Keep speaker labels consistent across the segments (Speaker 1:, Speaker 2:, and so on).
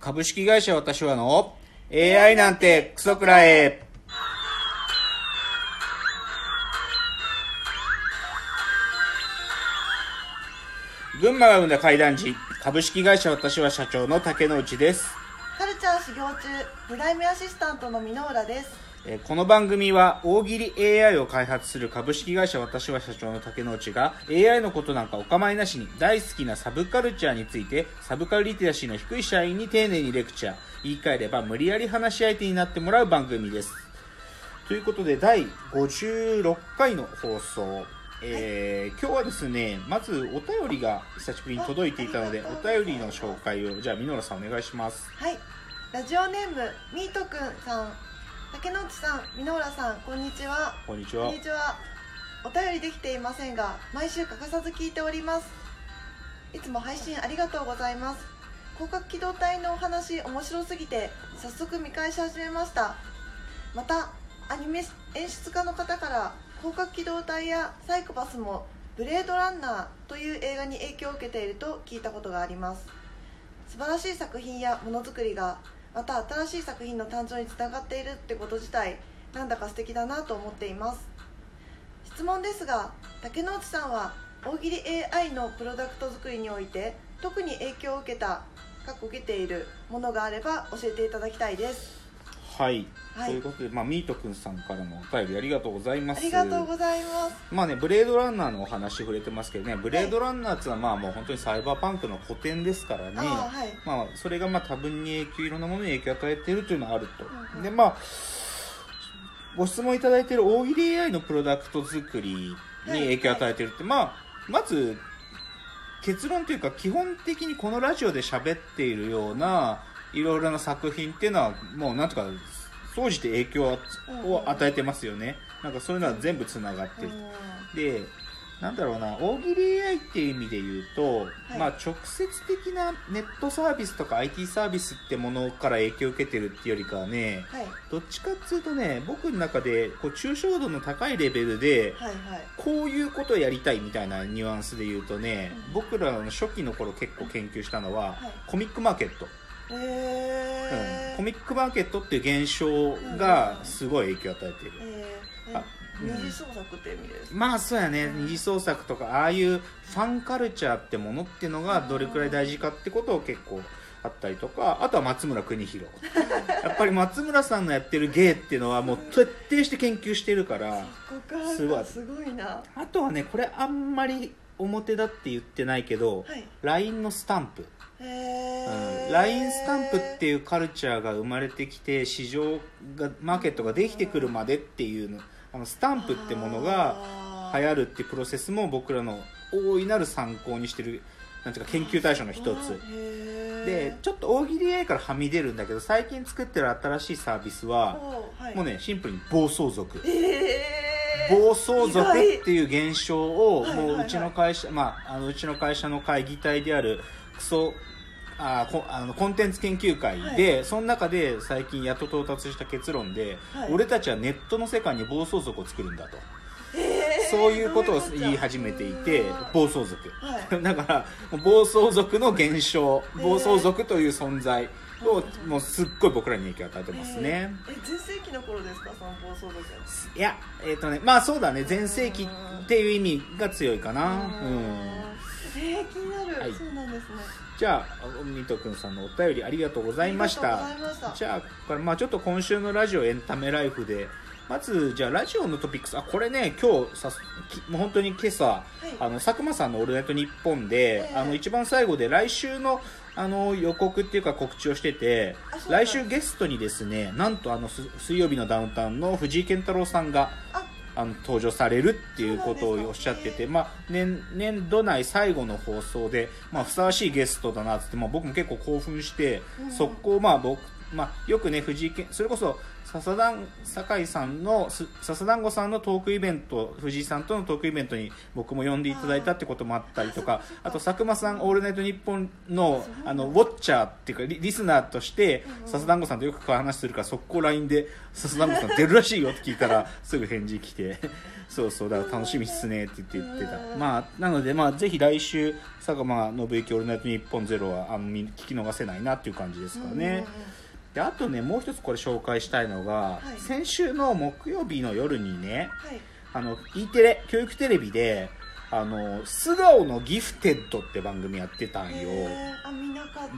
Speaker 1: 株式会社私はの AI なんてクソくらえ。群馬が生んだ怪談時、株式会社私は社長の竹之内です。
Speaker 2: カルチャー修行中プライムアシスタントの箕浦です
Speaker 1: この番組は大喜利 AI を開発する株式会社私は社長の竹之内が AI のことなんかお構いなしに大好きなサブカルチャーについてサブカルリテラシーの低い社員に丁寧にレクチャー言い換えれば無理やり話し相手になってもらう番組です。ということで第56回の放送。えー今日はですねまずお便りが久しぶりに届いていたのでお便りの紹介をじゃあ箕浦さんお願いします。
Speaker 2: はい。ラジオネームミートくんさん竹之内さん箕浦さんこんにちは。
Speaker 1: こんにちは。
Speaker 2: こんにちは。お便りできていませんが毎週欠かさず聞いております。いつも配信ありがとうございます。広角機動隊のお話面白すぎて早速見返し始めました。またアニメ演出家の方から広角機動隊やサイコパスもブレードランナーという映画に影響を受けていると聞いたことがあります。素晴らしい作品やものづくりがまた新しい作品の誕生につながっているってこと自体なんだか素敵だなと思っています。質問ですが竹之内さんは大喜利 AI のプロダクト作りにおいて特に影響を受けたかっこ受けているものがあれば教えていただきたいです。
Speaker 1: はい、
Speaker 2: はい。
Speaker 1: ということで、まあ、ミートくんさんからのお便りありがとうございます。
Speaker 2: ありがとうございます。
Speaker 1: まあね、ブレードランナーのお話触れてますけどね、ブレードランナーっていうのはまあもう本当にサイバーパンクの古典ですからね、
Speaker 2: はい。
Speaker 1: まあそれがまあ多分に影響、いろんなものに影響を与えているというのはあると。
Speaker 2: うんうん。
Speaker 1: で、まあ、ご質問いただいている大喜利 AI のプロダクト作りに影響を与えているって、まあ、まず、結論というか基本的にこのラジオで喋っているようないろいろな作品っていうのはもうなんとか総じて影響を与えてますよね。なんかそういうのは全部つながってる。でなんだろうな大喜利 AI っていう意味で言うと、
Speaker 2: い。
Speaker 1: まあ、直接的なネットサービスとか IT サービスってものから影響を受けてるっていうよりかはね
Speaker 2: はい。
Speaker 1: どっちかっていうとね僕の中でこう抽象度の高いレベルで
Speaker 2: はいはい。
Speaker 1: こういうことをやりたいみたいなニュアンスで言うとね、
Speaker 2: うん。
Speaker 1: 僕らの初期の頃結構研究したのは、
Speaker 2: はい。
Speaker 1: コミックマーケット、
Speaker 2: えー。
Speaker 1: うん、コミックマーケットっていう現象がすごい影響を与えている、
Speaker 2: えー。
Speaker 1: あ
Speaker 2: え二次創作って意味ですか？
Speaker 1: まあそうやね、
Speaker 2: うん。
Speaker 1: 二次創作とかああいうファンカルチャーってものっていうのがどれくらい大事かってことを結構あったりとかあとは松村邦弘 やっぱり松村さんのやってる芸っていうのはもう徹底して研究してるからすごい。
Speaker 2: すごいな。
Speaker 1: あとはねこれあんまり表だって言ってないけど、
Speaker 2: はい。
Speaker 1: LINE のスタンプ、
Speaker 2: へー
Speaker 1: LINE スタンプっていうカルチャーが生まれてきて市場がマーケットができてくるまでっていうのあのスタンプってものが流行るっていうプロセスも僕らの大いなる参考にしてるなんていうか研究対象の一つ。でちょっと大喜利 AI からはみ出るんだけど最近作ってる新しいサービスは
Speaker 2: はい。
Speaker 1: もうねシンプルに暴走族。
Speaker 2: えー。
Speaker 1: 暴走族っていう現象をもううちの会社、まあ、あのうちの会社の会議体であるクソあーこあのコンテンツ研究会で、その中で最近やっと到達した結論で、
Speaker 2: はい。
Speaker 1: 俺たちはネットの世界に暴走族を作るんだと、
Speaker 2: え。ー
Speaker 1: そういうことを言い始めていて暴走族、
Speaker 2: はい。
Speaker 1: だから暴走族の現象暴走族という存在を
Speaker 2: はい。
Speaker 1: もうすっごい僕らに影響を与えてますね、
Speaker 2: え。全盛期の頃ですか？その暴走族。
Speaker 1: いやえっ、とねまあそうだね。全盛期っていう意味が強いかな。うん
Speaker 2: えー、気になる、
Speaker 1: はい。
Speaker 2: そうなんですね。
Speaker 1: じゃあミトくんさんのお便りありがとうございました。じゃあこれまあちょっと今週のラジオエンタメライフでまずじゃあラジオのトピックスあこれね今日さきもう本当に今朝、あの佐久間さんの「オールナイトニッポンで」
Speaker 2: ええ。
Speaker 1: あの一番最後で来週のあの予告っていうか告知をしてて来週ゲストにですねなんとあのす水曜日のダウンタウンの藤井健太郎さんが
Speaker 2: あ
Speaker 1: あの登場されるっていうことをおっしゃってて、まあ、年年度内最後の放送で、まあ、ふさわしいゲストだなっつって、まあ、僕も結構興奮して、
Speaker 2: うん。
Speaker 1: 速攻、まあ、僕まあ、よくね藤井健それこそ笹団酒井さんのす笹団子さんのトークイベント藤井さんとのトークイベントに僕も呼んでいただいたってこともあったりとかあと佐久間さん「オールナイトニッポンの」あのウォッチャーっていうかリリスナーとして笹団子さんとよく話するから速攻 LINE で「笹団子さん出るらしいよ」って聞いたら すぐ返事来てそうそうだから楽しみっすねって言ってた。まあなのでまあぜひ来週佐久間信之「オールナイトニッポンゼロはあのみ聞き逃せないなっていう感じですかね。であとねもう一つこれ紹介したいのが、
Speaker 2: はい。
Speaker 1: 先週の木曜日の夜にね
Speaker 2: はい。
Speaker 1: あの E テレ教育テレビで「あの素顔のギフテッド」って番組やってたんよ。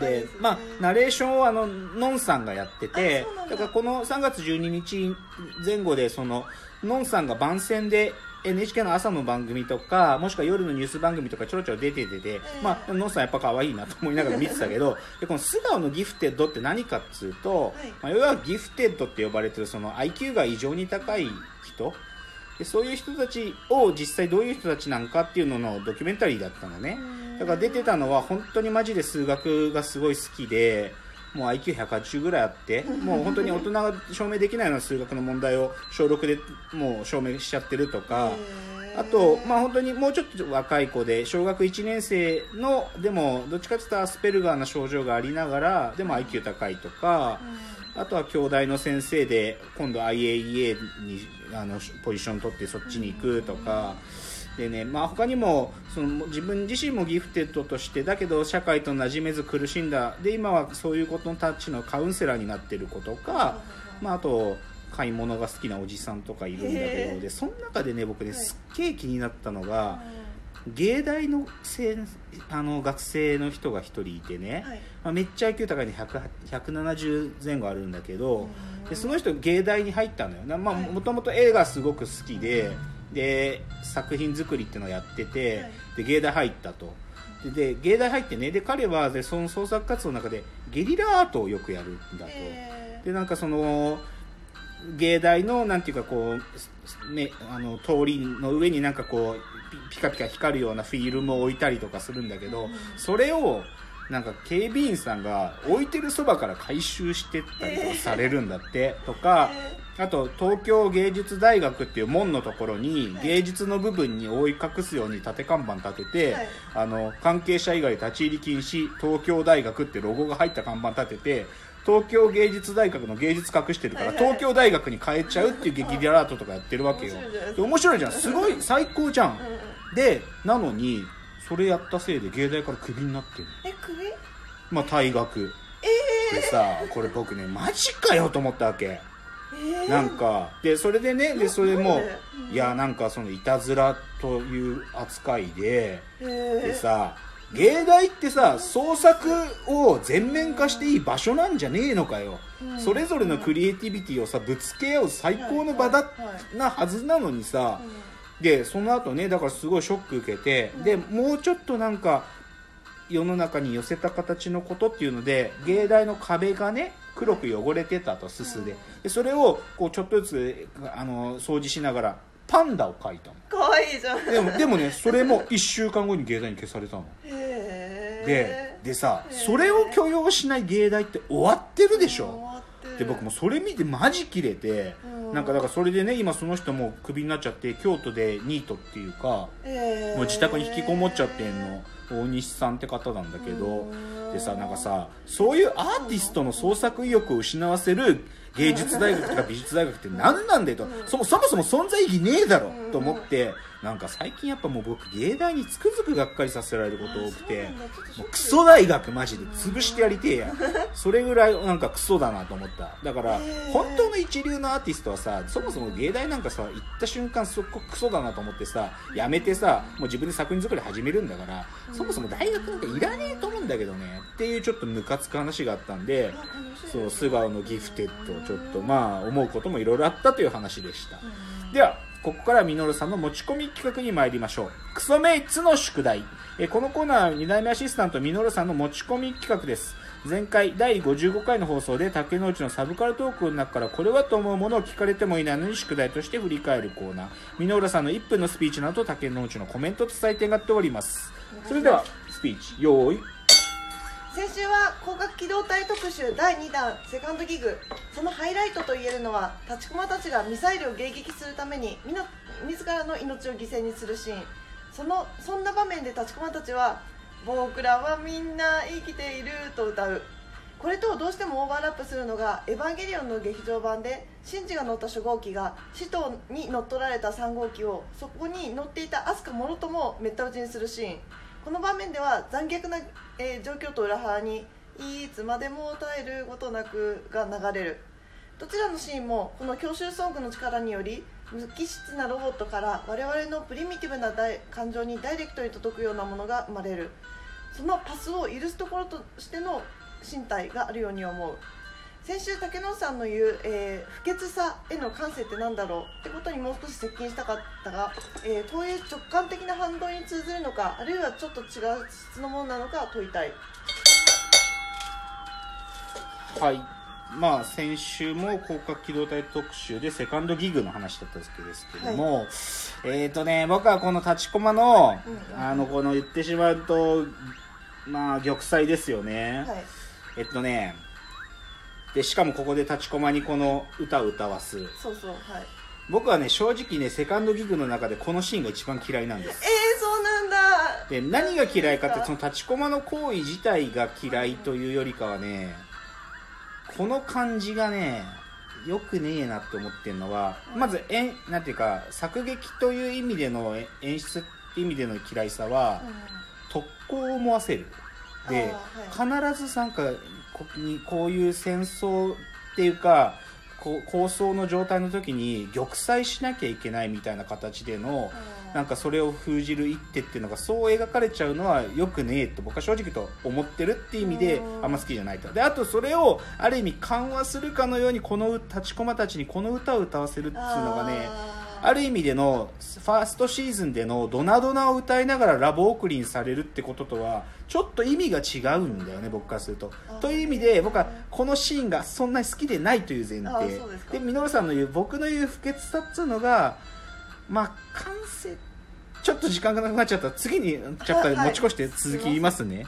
Speaker 1: で
Speaker 2: ね、
Speaker 1: まあ、ナレーションをあののんさんがやってて
Speaker 2: だ。
Speaker 1: からこの3月12日前後でそののんさんが番宣で NHK の朝の番組とかもしくは夜のニュース番組とかちょろちょろ出ててて、
Speaker 2: え
Speaker 1: まあ、のんさんやっぱ可愛いなと思いながら見てたけど でこの素顔のギフテッドって何かっつうと、
Speaker 2: はい。
Speaker 1: まあ、要はギフテッドって呼ばれてるその IQ が異常に高い人。でそういう人たちを実際どういう人たちなんかっていうののドキュメンタリーだったのね。だから出てたのは本当にマジで数学がすごい好きでもう IQ180 ぐらいあってもう本当に大人が証明できないような数学の問題を小6でもう証明しちゃってるとかあとまあ本当にもうちょっと若い子で小学1年生のでもどっちかっていうとアスペルガーな症状がありながらでも IQ 高いとかあとは兄弟の先生で今度 IAEA にあのポジション取ってそっちに行くとか。でね。まあ、他にもその自分自身もギフテッドとしてだけど社会と馴染めず苦しんだ。で今はそういうことたちのカウンセラーになってる子とか、まあ、あと買い物が好きなおじさんとかいるんだけどでその中でね僕ね
Speaker 2: はい。
Speaker 1: すっげえ気になったのが
Speaker 2: う
Speaker 1: 芸大のせあの学生の人が一人いてね、
Speaker 2: んはい。
Speaker 1: まあ、めっちゃ IQ 高いんで100 170前後あるんだけど、
Speaker 2: うん。
Speaker 1: でその人芸大に入ったのよ。もともと映画すごく好きでで作品作りっていうのをやってて、
Speaker 2: はい。
Speaker 1: で芸大入ったと。でで芸大入ってねで彼はでその創作活動の中でゲリラアートをよくやるんだと、
Speaker 2: へ
Speaker 1: でなんかその芸大のなんていうかこう、ね、あの通りの上になんかこうピピカピカ光るようなフィルムを置いたりとかするんだけど、
Speaker 2: うん。
Speaker 1: それをなんか警備員さんが置いてるそばから回収してったりとかされるんだって、とかあと東京芸術大学っていう門のところに
Speaker 2: はい。
Speaker 1: 芸術の部分に覆い隠すように縦看板立てて、
Speaker 2: はい。
Speaker 1: あの関係者以外立ち入り禁止東京大学ってロゴが入った看板立てて東京芸術大学の芸術隠してるから、東京大学に変えちゃうっていうゲリラアートとかやってるわけよ。
Speaker 2: 面白いじゃ
Speaker 1: ん。すごい最高じゃん。でなのにそれやったせいで芸大からクビになってる
Speaker 2: え首
Speaker 1: まあ退学。
Speaker 2: え
Speaker 1: でさこれ僕ねマジかよと思ったわけ。
Speaker 2: ー、えー、
Speaker 1: なんかでそれでねでそれもいやなんかそのいたずらという扱いで
Speaker 2: えー、
Speaker 1: でさ芸大ってさ創作を全面化していい場所なんじゃねえのかよ、
Speaker 2: うん。
Speaker 1: それぞれのクリエイティビティをさぶつけ合う最高の場だなはずなのにさ、
Speaker 2: うん
Speaker 1: でその後ねだからすごいショック受けて、
Speaker 2: うん。
Speaker 1: でもうちょっとなんか世の中に寄せた形のことっていうので芸大の壁がね黒く汚れてたとすすで。
Speaker 2: うん。
Speaker 1: でそれをこうちょっとずつあの掃除しながらパンダを描いたの。
Speaker 2: かわいいじゃん。
Speaker 1: でもでもねそれも1週間後に芸大に消されたの。
Speaker 2: へ
Speaker 1: ででさそれを許容しない芸大って終わってるでしょ。で僕もそれ見てマジキレて
Speaker 2: うん
Speaker 1: なんかだからそれでね今その人もクビになっちゃって京都でニートっていうか
Speaker 2: えー。
Speaker 1: もう自宅に引きこもっちゃってんの。大西さんって方なんだけど。
Speaker 2: うん。
Speaker 1: でさなんかさそういうアーティストの創作意欲を失わせる芸術大学とか美術大学って何なんだよと。そもそも存在意義ねえだろ。と思って。なんか最近やっぱもう僕芸大につくづくがっかりさせられること多くて。もうクソ大学マジで潰してやりてえや。それぐらいなんかクソだなと思った。だから本当の一流のアーティストはさそもそも芸大なんかさ行った瞬間そこクソだなと思ってさやめてさもう自分で作品作り始めるんだからそもそも大学なんかいらねえと思うんだけどね。っていうちょっとムカつく話があったんでそう素顔のギフテッドちょっとまあ思うこともいろいろあったという話でした。
Speaker 2: うん
Speaker 1: ではここからミノルさんの持ち込み企画に参りましょう。クソメイツの宿題。えーこのコーナーは2代目アシスタントミノルさんの持ち込み企画です。前回第55回の放送で竹之内のサブカルトークの中からこれはと思うものを聞かれてもいないのに宿題として振り返るコーナー。ミノルさんの1分のスピーチの後竹之内のコメントと採点がっております。それではスピーチ用意
Speaker 2: 先週は広角機動隊特集第2弾セカンドギグ。そのハイライトといえるのは立ちこまたちがミサイルを迎撃するためにみの自らの命を犠牲にするシーン。そのそんな場面で立ちこまたちは「僕らはみんな生きている」と歌う。これとどうしてもオーバーラップするのが「エヴァンゲリオン」の劇場版でシンジが乗った初号機が使徒に乗っ取られた3号機をそこに乗っていたアスカもろともめった打ちにするシーン。この場面では残虐な、えー状況と裏腹に「いつまでも耐えることなく」が流れる。どちらのシーンもこの教習ソングの力により無機質なロボットから我々のプリミティブな感情にダイレクトに届くようなものが生まれる。そのパスを許すところとしての身体があるように思う。先週竹野さんの言う、えー不潔さへの感性ってなんだろう？ってことにもう少し接近したかったが、えー、こういう直感的な反動に通ずるのかあるいはちょっと違う質のものなのか問いたい。
Speaker 1: はい。まあ先週も広角機動隊特集でセカンドギグの話だったんですけども、えっ、とね僕はこの立ちコマの、
Speaker 2: うんうん。
Speaker 1: あのこの言ってしまうとまあ玉砕ですよね、
Speaker 2: はい。
Speaker 1: えっとねでしかもここで立ちコマにこの歌を歌わす。
Speaker 2: そうそうはい。
Speaker 1: 僕はね正直ねセカンドギグの中でこのシーンが一番嫌いなんです。
Speaker 2: えー、そうなんだ。
Speaker 1: で何が嫌いかってその
Speaker 2: の
Speaker 1: 立ちコマの行為自体が嫌いというよりかはねこの感じがねよくねえなって思ってるのはまずえんなんていうか作劇という意味でのえ演出って意味での嫌いさは特攻を思わせる。で、必ずなんかこにこういう戦争っていうか構想の状態の時に玉砕しなきゃいけないみたいな形でのなんかそれを封じる一手っていうのがそう描かれちゃうのはよくねえと僕は正直と思ってるっていう意味で
Speaker 2: うん
Speaker 1: あんま好きじゃないと。であとそれをある意味緩和するかのようにこの立ちこまたちにこの歌を歌わせるっていうのがねある意味でのファーストシーズンでのドナドナを歌いながらラボ送りにされるってこととはちょっと意味が違うんだよね僕からすると。という意味で僕はこのシーンがそんなに好きでないという前提。
Speaker 2: ですか。
Speaker 1: でミノルさんの言う僕の言う不潔さっつうのがまあ完成ちょっと時間がなくなっちゃったら次にチャプターで持ち越して続き言いますね、